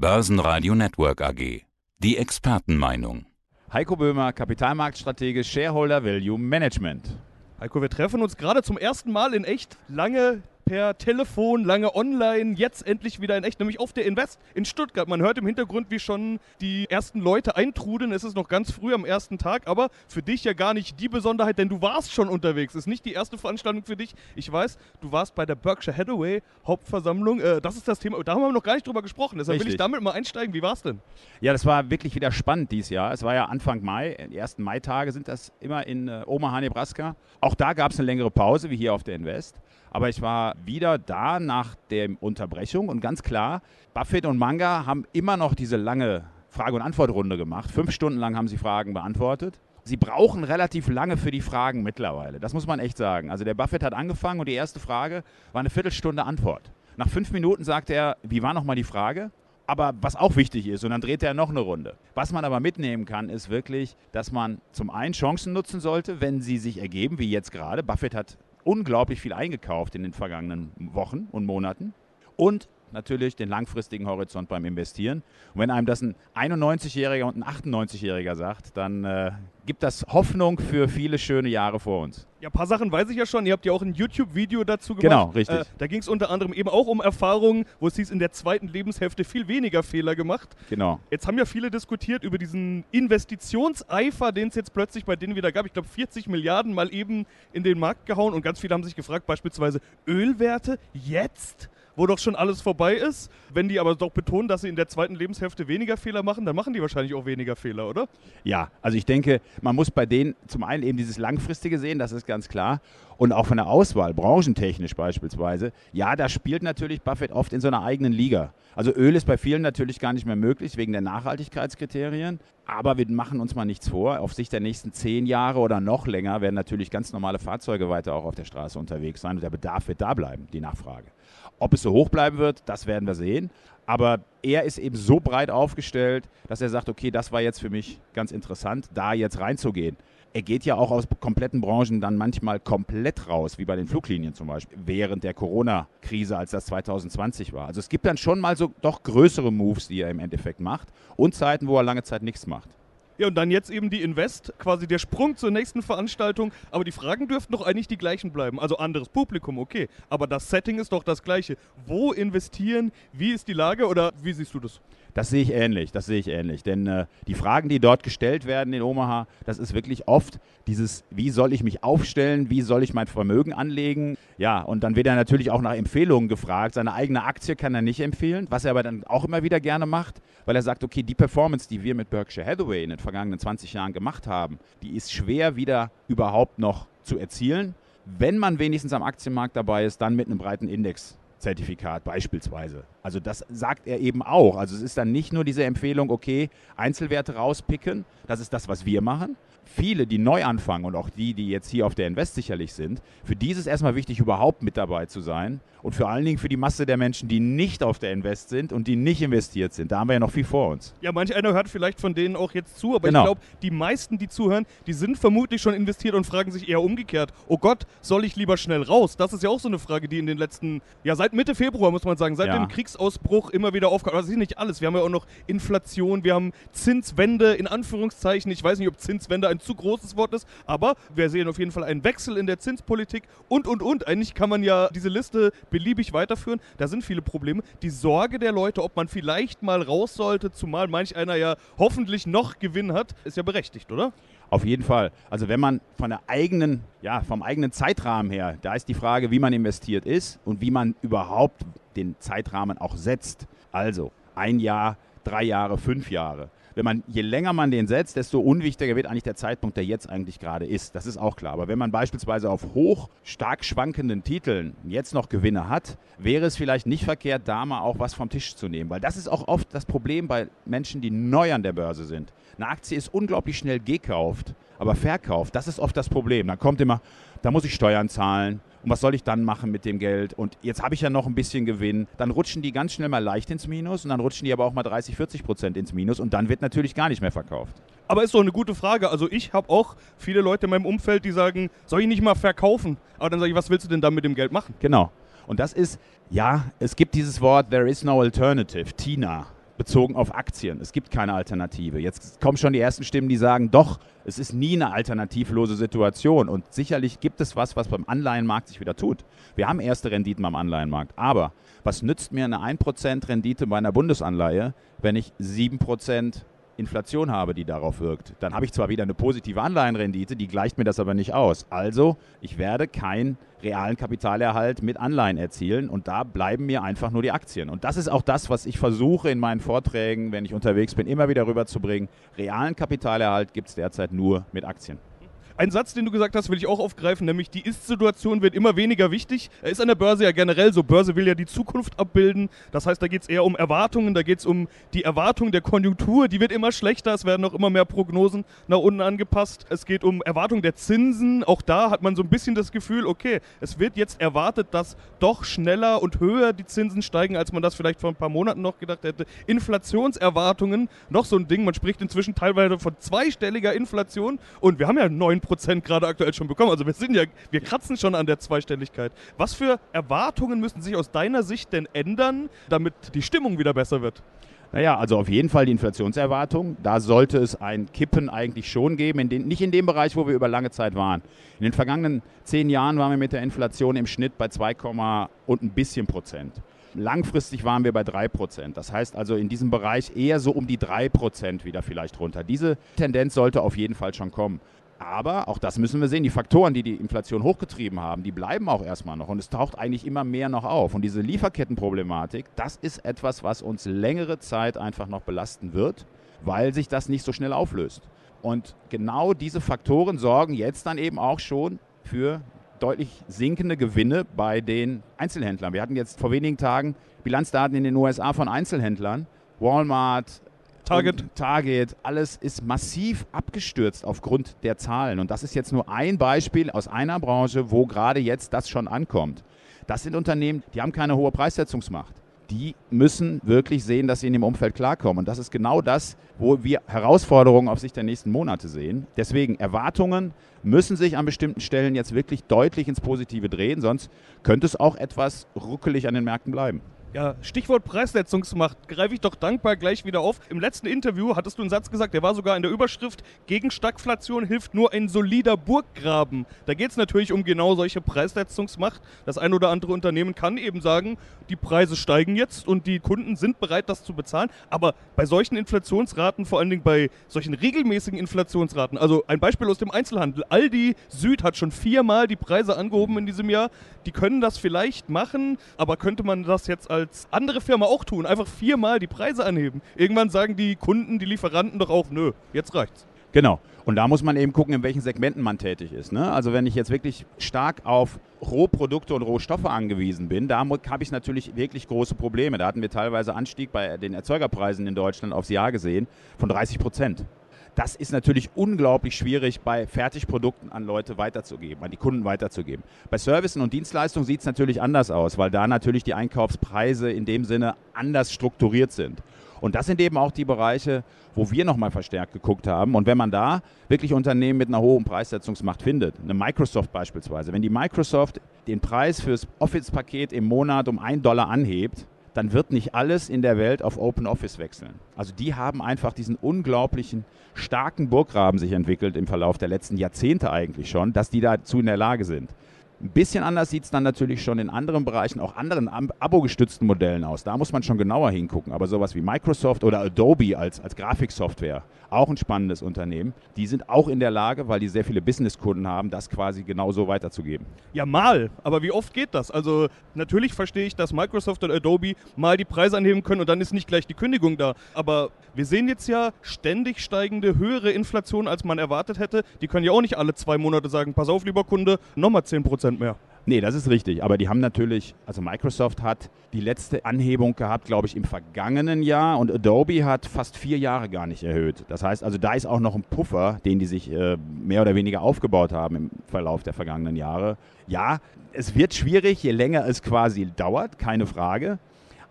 Börsenradio Network AG. Die Expertenmeinung. Heiko Böhmer, Kapitalmarktstratege, Shareholder Value Management. Heiko, wir treffen uns gerade zum ersten Mal in echt lange per Telefon, lange online, jetzt endlich wieder in echt, nämlich auf der Invest in Stuttgart. Man hört im Hintergrund, wie schon die ersten Leute eintrudeln. Es ist noch ganz früh am ersten Tag, aber für dich ja gar nicht die Besonderheit, denn du warst schon unterwegs. Es ist nicht die erste Veranstaltung für dich. Ich weiß, du warst bei der Berkshire Hathaway Hauptversammlung. Äh, das ist das Thema, da haben wir noch gar nicht drüber gesprochen. Deshalb will ich Richtig. damit mal einsteigen. Wie war es denn? Ja, das war wirklich wieder spannend dieses Jahr. Es war ja Anfang Mai, die ersten Maitage sind das immer in äh, Omaha, Nebraska. Auch da gab es eine längere Pause, wie hier auf der Invest. Aber ich war wieder da nach der Unterbrechung und ganz klar, Buffett und Manga haben immer noch diese lange Frage- und Antwortrunde gemacht. Fünf Stunden lang haben sie Fragen beantwortet. Sie brauchen relativ lange für die Fragen mittlerweile. Das muss man echt sagen. Also der Buffett hat angefangen und die erste Frage war eine Viertelstunde Antwort. Nach fünf Minuten sagt er, wie war nochmal die Frage? Aber was auch wichtig ist, und dann dreht er noch eine Runde. Was man aber mitnehmen kann, ist wirklich, dass man zum einen Chancen nutzen sollte, wenn sie sich ergeben, wie jetzt gerade. Buffett hat unglaublich viel eingekauft in den vergangenen Wochen und Monaten. Und natürlich den langfristigen Horizont beim Investieren. Und wenn einem das ein 91-Jähriger und ein 98-Jähriger sagt, dann äh, gibt das Hoffnung für viele schöne Jahre vor uns. Ja, ein paar Sachen weiß ich ja schon. Ihr habt ja auch ein YouTube-Video dazu gemacht. Genau, richtig. Äh, da ging es unter anderem eben auch um Erfahrungen, wo es hieß, in der zweiten Lebenshälfte viel weniger Fehler gemacht. Genau. Jetzt haben ja viele diskutiert über diesen Investitionseifer, den es jetzt plötzlich bei denen wieder gab. Ich glaube, 40 Milliarden mal eben in den Markt gehauen und ganz viele haben sich gefragt, beispielsweise Ölwerte jetzt? Wo doch schon alles vorbei ist. Wenn die aber doch betonen, dass sie in der zweiten Lebenshälfte weniger Fehler machen, dann machen die wahrscheinlich auch weniger Fehler, oder? Ja, also ich denke, man muss bei denen zum einen eben dieses Langfristige sehen, das ist ganz klar. Und auch von der Auswahl, branchentechnisch beispielsweise, ja, da spielt natürlich Buffett oft in so einer eigenen Liga. Also Öl ist bei vielen natürlich gar nicht mehr möglich wegen der Nachhaltigkeitskriterien. Aber wir machen uns mal nichts vor. Auf Sicht der nächsten zehn Jahre oder noch länger werden natürlich ganz normale Fahrzeuge weiter auch auf der Straße unterwegs sein und der Bedarf wird da bleiben, die Nachfrage. Ob es so hoch bleiben wird, das werden wir sehen. Aber er ist eben so breit aufgestellt, dass er sagt, okay, das war jetzt für mich ganz interessant, da jetzt reinzugehen. Er geht ja auch aus kompletten Branchen dann manchmal komplett raus, wie bei den Fluglinien zum Beispiel, während der Corona-Krise, als das 2020 war. Also es gibt dann schon mal so doch größere Moves, die er im Endeffekt macht und Zeiten, wo er lange Zeit nichts macht. Ja, und dann jetzt eben die Invest, quasi der Sprung zur nächsten Veranstaltung. Aber die Fragen dürften doch eigentlich die gleichen bleiben. Also anderes Publikum, okay. Aber das Setting ist doch das gleiche. Wo investieren? Wie ist die Lage? Oder wie siehst du das? Das sehe ich ähnlich, das sehe ich ähnlich. Denn äh, die Fragen, die dort gestellt werden in Omaha, das ist wirklich oft dieses, wie soll ich mich aufstellen, wie soll ich mein Vermögen anlegen? Ja, und dann wird er natürlich auch nach Empfehlungen gefragt. Seine eigene Aktie kann er nicht empfehlen, was er aber dann auch immer wieder gerne macht, weil er sagt, okay, die Performance, die wir mit Berkshire Hathaway in den vergangenen 20 Jahren gemacht haben, die ist schwer wieder überhaupt noch zu erzielen. Wenn man wenigstens am Aktienmarkt dabei ist, dann mit einem breiten Index. Zertifikat beispielsweise. Also das sagt er eben auch. Also es ist dann nicht nur diese Empfehlung, okay, Einzelwerte rauspicken, das ist das, was wir machen. Viele, die neu anfangen und auch die, die jetzt hier auf der Invest sicherlich sind, für die ist es erstmal wichtig, überhaupt mit dabei zu sein. Und vor allen Dingen für die Masse der Menschen, die nicht auf der Invest sind und die nicht investiert sind. Da haben wir ja noch viel vor uns. Ja, manch einer hört vielleicht von denen auch jetzt zu, aber Genau. ich glaube, die meisten, die zuhören, die sind vermutlich schon investiert und fragen sich eher umgekehrt, oh Gott, soll ich lieber schnell raus? Das ist ja auch so eine Frage, die in den letzten, ja seit Mitte Februar muss man sagen, seit Ja. dem Kriegsausbruch immer wieder aufkommt. Aber das ist nicht alles. Wir haben ja auch noch Inflation, wir haben Zinswende in Anführungszeichen. Ich weiß nicht, ob Zinswende ein zu großes Wort ist, aber wir sehen auf jeden Fall einen Wechsel in der Zinspolitik und, und, und. Eigentlich kann man ja diese Liste beliebig weiterführen. Da sind viele Probleme. Die Sorge der Leute, ob man vielleicht mal raus sollte, zumal manch einer ja hoffentlich noch Gewinn hat, ist ja berechtigt, oder? Auf jeden Fall. Also wenn man von der eigenen, ja, vom eigenen Zeitrahmen her, da ist die Frage, wie man investiert ist und wie man überhaupt den Zeitrahmen auch setzt. Also ein Jahr, drei Jahre, fünf Jahre. Wenn man, je länger man den setzt, desto unwichtiger wird eigentlich der Zeitpunkt, der jetzt eigentlich gerade ist. Das ist auch klar. Aber wenn man beispielsweise auf hoch stark schwankenden Titeln jetzt noch Gewinne hat, wäre es vielleicht nicht verkehrt, da mal auch was vom Tisch zu nehmen. Weil das ist auch oft das Problem bei Menschen, die neu an der Börse sind. Eine Aktie ist unglaublich schnell gekauft, aber verkauft, das ist oft das Problem. Dann kommt immer, da muss ich Steuern zahlen. Und was soll ich dann machen mit dem Geld? Und jetzt habe ich ja noch ein bisschen Gewinn. Dann rutschen die ganz schnell mal leicht ins Minus und dann rutschen die aber auch mal 30, 40 Prozent ins Minus und dann wird natürlich gar nicht mehr verkauft. Aber ist doch eine gute Frage. Also ich habe auch viele Leute in meinem Umfeld, die sagen, soll ich nicht mal verkaufen? Aber dann sage ich, was willst du denn dann mit dem Geld machen? Genau. Und das ist, ja, es gibt dieses Wort, there is no alternative, TINA. Bezogen auf Aktien. Es gibt keine Alternative. Jetzt kommen schon die ersten Stimmen, die sagen, doch, es ist nie eine alternativlose Situation. Und sicherlich gibt es was, was beim Anleihenmarkt sich wieder tut. Wir haben erste Renditen beim Anleihenmarkt. Aber was nützt mir eine 1% Rendite bei einer Bundesanleihe, wenn ich 7% Inflation habe, die darauf wirkt. Dann habe ich zwar wieder eine positive Anleihenrendite, die gleicht mir das aber nicht aus. Also, ich werde keinen realen Kapitalerhalt mit Anleihen erzielen und da bleiben mir einfach nur die Aktien. Und das ist auch das, was ich versuche in meinen Vorträgen, wenn ich unterwegs bin, immer wieder rüberzubringen. Realen Kapitalerhalt gibt es derzeit nur mit Aktien. Ein Satz, den du gesagt hast, will ich auch aufgreifen, nämlich die Ist-Situation wird immer weniger wichtig. Er ist an der Börse ja generell so. Börse will ja die Zukunft abbilden. Das heißt, da geht es eher um Erwartungen, da geht es um die Erwartung der Konjunktur. Die wird immer schlechter. Es werden auch immer mehr Prognosen nach unten angepasst. Es geht um Erwartung der Zinsen. Auch da hat man so ein bisschen das Gefühl, okay, es wird jetzt erwartet, dass doch schneller und höher die Zinsen steigen, als man das vielleicht vor ein paar Monaten noch gedacht hätte. Inflationserwartungen, noch so ein Ding. Man spricht inzwischen teilweise von zweistelliger Inflation und wir haben ja 9 Prozent gerade aktuell schon bekommen. Also wir sind ja, wir kratzen schon an der Zweistelligkeit. Was für Erwartungen müssen sich aus deiner Sicht denn ändern, damit die Stimmung wieder besser wird? Naja, also auf jeden Fall die Inflationserwartung. Da sollte es ein Kippen eigentlich schon geben, in den, nicht in dem Bereich, wo wir über lange Zeit waren. In den vergangenen zehn Jahren waren wir mit der Inflation im Schnitt bei 2, und ein bisschen Prozent. Langfristig waren wir bei 3 Prozent. Das heißt also in diesem Bereich eher so um die 3 Prozent wieder vielleicht runter. Diese Tendenz sollte auf jeden Fall schon kommen. Aber auch das müssen wir sehen, die Faktoren, die die Inflation hochgetrieben haben, die bleiben auch erstmal noch und es taucht eigentlich immer mehr noch auf. Und diese Lieferkettenproblematik, das ist etwas, was uns längere Zeit einfach noch belasten wird, weil sich das nicht so schnell auflöst. Und genau diese Faktoren sorgen jetzt dann eben auch schon für deutlich sinkende Gewinne bei den Einzelhändlern. Wir hatten jetzt vor wenigen Tagen Bilanzdaten in den USA von Einzelhändlern. Walmart, Target. Target, alles ist massiv abgestürzt aufgrund der Zahlen. Und das ist jetzt nur ein Beispiel aus einer Branche, wo gerade jetzt das schon ankommt. Das sind Unternehmen, die haben keine hohe Preissetzungsmacht. Die müssen wirklich sehen, dass sie in dem Umfeld klarkommen. Und das ist genau das, wo wir Herausforderungen auf Sicht der nächsten Monate sehen. Deswegen Erwartungen müssen sich an bestimmten Stellen jetzt wirklich deutlich ins Positive drehen, sonst könnte es auch etwas ruckelig an den Märkten bleiben. Ja, Stichwort Preissetzungsmacht greife ich doch dankbar gleich wieder auf. Im letzten Interview hattest du einen Satz gesagt, der war sogar in der Überschrift, gegen Stagflation hilft nur ein solider Burggraben. Da geht es natürlich um genau solche Preissetzungsmacht. Das ein oder andere Unternehmen kann eben sagen, die Preise steigen jetzt und die Kunden sind bereit, das zu bezahlen. Aber bei solchen Inflationsraten, vor allen Dingen bei solchen regelmäßigen Inflationsraten, also ein Beispiel aus dem Einzelhandel, Aldi Süd hat schon viermal die Preise angehoben in diesem Jahr. Die können das vielleicht machen, aber könnte man das jetzt als andere Firma auch tun. Einfach viermal die Preise anheben. Irgendwann sagen die Kunden, die Lieferanten doch auch, nö, jetzt reicht's. Genau. Und da muss man eben gucken, in welchen Segmenten man tätig ist. Ne? Also wenn ich jetzt wirklich stark auf Rohprodukte und Rohstoffe angewiesen bin, da habe ich natürlich wirklich große Probleme. Da hatten wir teilweise Anstieg bei den Erzeugerpreisen in Deutschland aufs Jahr gesehen von 30 Prozent. Das ist natürlich unglaublich schwierig bei Fertigprodukten an Leute weiterzugeben, an die Kunden weiterzugeben. Bei Services und Dienstleistungen sieht es natürlich anders aus, weil da natürlich die Einkaufspreise in dem Sinne anders strukturiert sind. Und das sind eben auch die Bereiche, wo wir nochmal verstärkt geguckt haben. Und wenn man da wirklich Unternehmen mit einer hohen Preissetzungsmacht findet, eine Microsoft beispielsweise, wenn die Microsoft den Preis fürs Office-Paket im Monat um einen Dollar anhebt, dann wird nicht alles in der Welt auf Open Office wechseln. Also die haben einfach diesen unglaublichen starken Burggraben sich entwickelt im Verlauf der letzten Jahrzehnte eigentlich schon, dass die dazu in der Lage sind. Ein bisschen anders sieht es dann natürlich schon in anderen Bereichen, auch anderen abo-gestützten Modellen aus. Da muss man schon genauer hingucken. Aber sowas wie Microsoft oder Adobe als, als Grafiksoftware, auch ein spannendes Unternehmen, die sind auch in der Lage, weil die sehr viele Businesskunden haben, das quasi genauso weiterzugeben. Ja, mal. Aber wie oft geht das? Also natürlich verstehe ich, dass Microsoft und Adobe mal die Preise anheben können und dann ist nicht gleich die Kündigung da. Aber wir sehen jetzt ja ständig steigende, höhere Inflation, als man erwartet hätte. Die können ja auch nicht alle zwei Monate sagen, pass auf, lieber Kunde, nochmal 10 Prozent mehr. Nee, das ist richtig. Aber die haben natürlich, also Microsoft hat die letzte Anhebung gehabt, glaube ich, im vergangenen Jahr und Adobe hat fast vier Jahre gar nicht erhöht. Das heißt, also da ist auch noch ein Puffer, den die sich äh, mehr oder weniger aufgebaut haben im Verlauf der vergangenen Jahre. Ja, es wird schwierig, je länger es quasi dauert, keine Frage.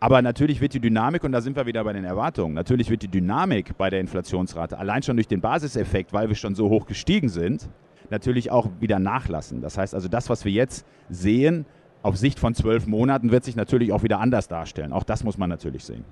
Aber natürlich wird die Dynamik, und da sind wir wieder bei den Erwartungen, natürlich wird die Dynamik bei der Inflationsrate allein schon durch den Basiseffekt, weil wir schon so hoch gestiegen sind, natürlich auch wieder nachlassen. Das heißt also, das, was wir jetzt sehen, auf Sicht von zwölf Monaten wird sich natürlich auch wieder anders darstellen. Auch das muss man natürlich sehen.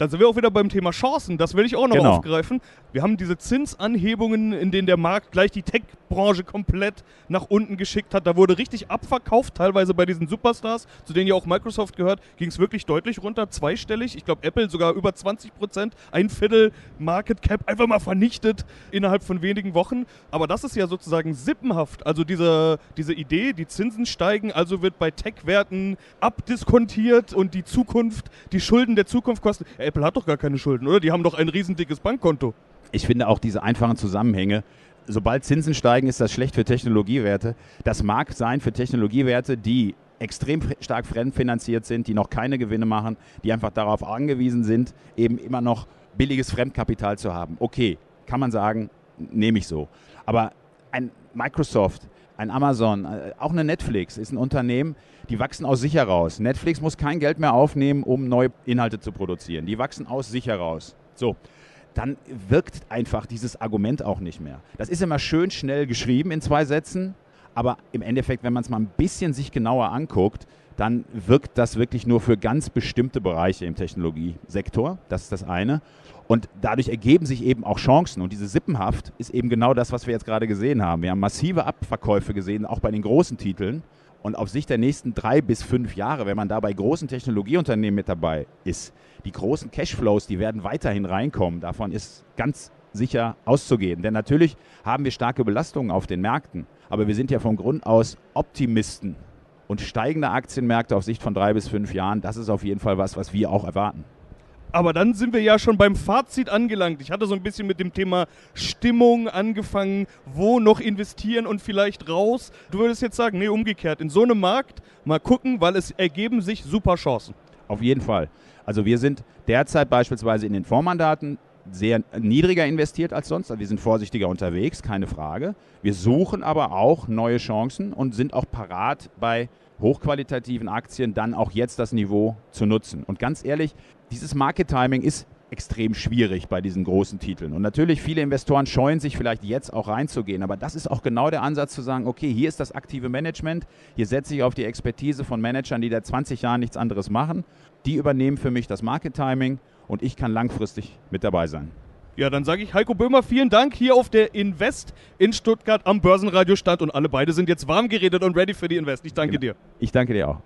Dann sind wir auch wieder beim Thema Chancen. Das will ich auch noch Genau. aufgreifen. Wir haben diese Zinsanhebungen, in denen der Markt gleich die Tech-Branche komplett nach unten geschickt hat. Da wurde richtig abverkauft, teilweise bei diesen Superstars, zu denen ja auch Microsoft gehört, ging es wirklich deutlich runter, zweistellig. Ich glaube, Apple sogar über 20 Prozent, ein Viertel Market Cap einfach mal vernichtet innerhalb von wenigen Wochen. Aber das ist ja sozusagen sippenhaft. Also diese, diese Idee, die Zinsen steigen, also wird bei Tech-Werten abdiskontiert und die Zukunft, die Schulden der Zukunft kosten. Apple hat doch gar keine Schulden, oder? Die haben doch ein riesendickes Bankkonto. Ich finde auch diese einfachen Zusammenhänge. Sobald Zinsen steigen, ist das schlecht für Technologiewerte. Das mag sein für Technologiewerte, die extrem stark fremdfinanziert sind, die noch keine Gewinne machen, die einfach darauf angewiesen sind, eben immer noch billiges Fremdkapital zu haben. Okay, kann man sagen, nehme ich so. Aber ein Microsoft, ein Amazon, äh, auch eine Netflix ist ein Unternehmen, die wachsen aus sich heraus. Netflix muss kein Geld mehr aufnehmen, um neue Inhalte zu produzieren. Die wachsen aus sich heraus. So, dann wirkt einfach dieses Argument auch nicht mehr. Das ist immer schön schnell geschrieben in zwei Sätzen, aber im Endeffekt, wenn man es mal ein bisschen sich genauer anguckt, dann wirkt das wirklich nur für ganz bestimmte Bereiche im Technologiesektor. Das ist das eine. Und dadurch ergeben sich eben auch Chancen. Und diese Sippenhaft ist eben genau das, was wir jetzt gerade gesehen haben. Wir haben massive Abverkäufe gesehen, auch bei den großen Titeln. Und auf Sicht der nächsten drei bis fünf Jahre, wenn man da bei großen Technologieunternehmen mit dabei ist, die großen Cashflows, die werden weiterhin reinkommen. Davon ist ganz sicher auszugehen. Denn natürlich haben wir starke Belastungen auf den Märkten. Aber wir sind ja vom Grund aus Optimisten. Und steigende Aktienmärkte auf Sicht von drei bis fünf Jahren, das ist auf jeden Fall was, was wir auch erwarten. Aber dann sind wir ja schon beim Fazit angelangt. Ich hatte so ein bisschen mit dem Thema Stimmung angefangen, wo noch investieren und vielleicht raus. Du würdest jetzt sagen, nee, umgekehrt. In so einem Markt mal gucken, weil es ergeben sich super Chancen. Auf jeden Fall. Also wir sind derzeit beispielsweise in den Fondsmandaten sehr niedriger investiert als sonst. Also wir sind vorsichtiger unterwegs, keine Frage. Wir suchen aber auch neue Chancen und sind auch parat bei hochqualitativen Aktien dann auch jetzt das Niveau zu nutzen. Und ganz ehrlich, dieses Market Timing ist extrem schwierig bei diesen großen Titeln. Und natürlich, viele Investoren scheuen sich vielleicht jetzt auch reinzugehen. Aber das ist auch genau der Ansatz zu sagen, okay, hier ist das aktive Management, hier setze ich auf die Expertise von Managern, die seit 20 Jahren nichts anderes machen. Die übernehmen für mich das Market Timing und ich kann langfristig mit dabei sein. Ja, dann sage ich Heiko Böhmer, vielen Dank hier auf der Invest in Stuttgart am Börsenradio stand und alle beide sind jetzt warm geredet und ready für die Invest. Ich danke dir. Ich danke dir auch.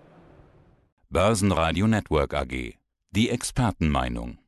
Börsenradio Network AG. Die Expertenmeinung.